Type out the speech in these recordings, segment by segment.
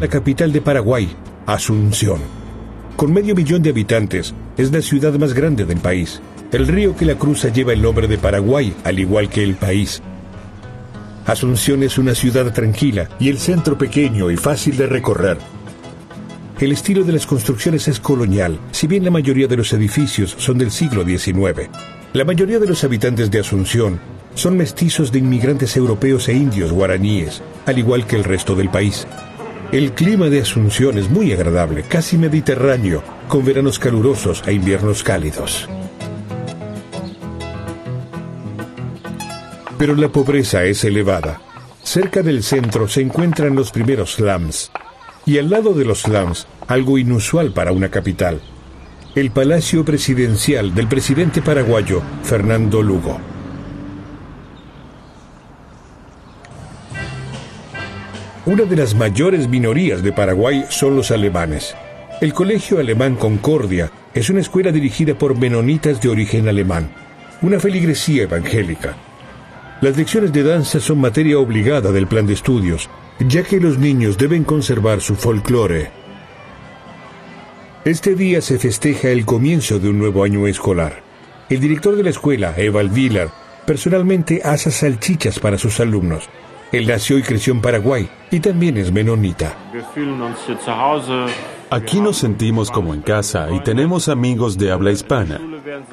la capital de Paraguay, Asunción. Con medio millón de habitantes, es la ciudad más grande del país. El río que la cruza lleva el nombre de Paraguay, al igual que el país. Asunción es una ciudad tranquila y el centro pequeño y fácil de recorrer. El estilo de las construcciones es colonial, si bien la mayoría de los edificios son del siglo XIX. La mayoría de los habitantes de Asunción son mestizos de inmigrantes europeos e indios guaraníes, al igual que el resto del país. El clima de Asunción es muy agradable, casi mediterráneo, con veranos calurosos e inviernos cálidos. Pero la pobreza es elevada. Cerca del centro se encuentran los primeros slums, y al lado de los slums, algo inusual para una capital, el palacio presidencial del presidente paraguayo Fernando Lugo. Una de las mayores minorías de Paraguay son los alemanes. El Colegio Alemán Concordia es una escuela dirigida por menonitas de origen alemán, una feligresía evangélica. Las lecciones de danza son materia obligada del plan de estudios ya que los niños deben conservar su folclore. Este día se festeja el comienzo de un nuevo año escolar. El director de la escuela, Eval Villar, personalmente asa salchichas para sus alumnos. Él nació y creció en Paraguay y también es menonita. Aquí nos sentimos como en casa y tenemos amigos de habla hispana.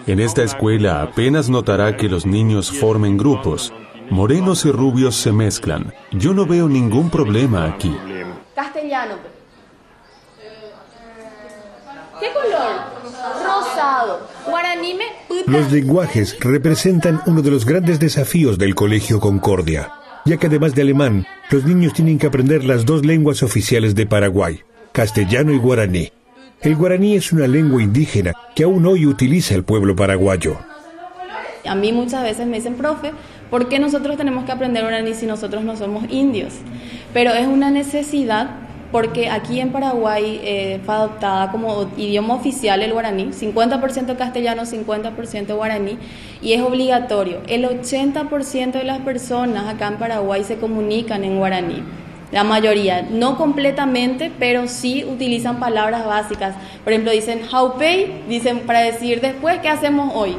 En esta escuela apenas notará que los niños formen grupos. Morenos y rubios se mezclan. Yo no veo ningún problema aquí. Castellano. ¿Qué color? Rosado. Guaranime. Los lenguajes representan uno de los grandes desafíos del Colegio Concordia, ya que además de alemán, los niños tienen que aprender las dos lenguas oficiales de Paraguay, castellano y guaraní. El guaraní es una lengua indígena que aún hoy utiliza el pueblo paraguayo. A mí muchas veces me dicen, profe, ¿por qué nosotros tenemos que aprender guaraní si nosotros no somos indios? Pero es una necesidad porque aquí en Paraguay eh, fue adoptada como idioma oficial el guaraní, 50% castellano, 50% guaraní, y es obligatorio. El 80% de las personas acá en Paraguay se comunican en guaraní. La mayoría, no completamente, pero sí utilizan palabras básicas. Por ejemplo, dicen how pay, dicen para decir después, ¿qué hacemos hoy?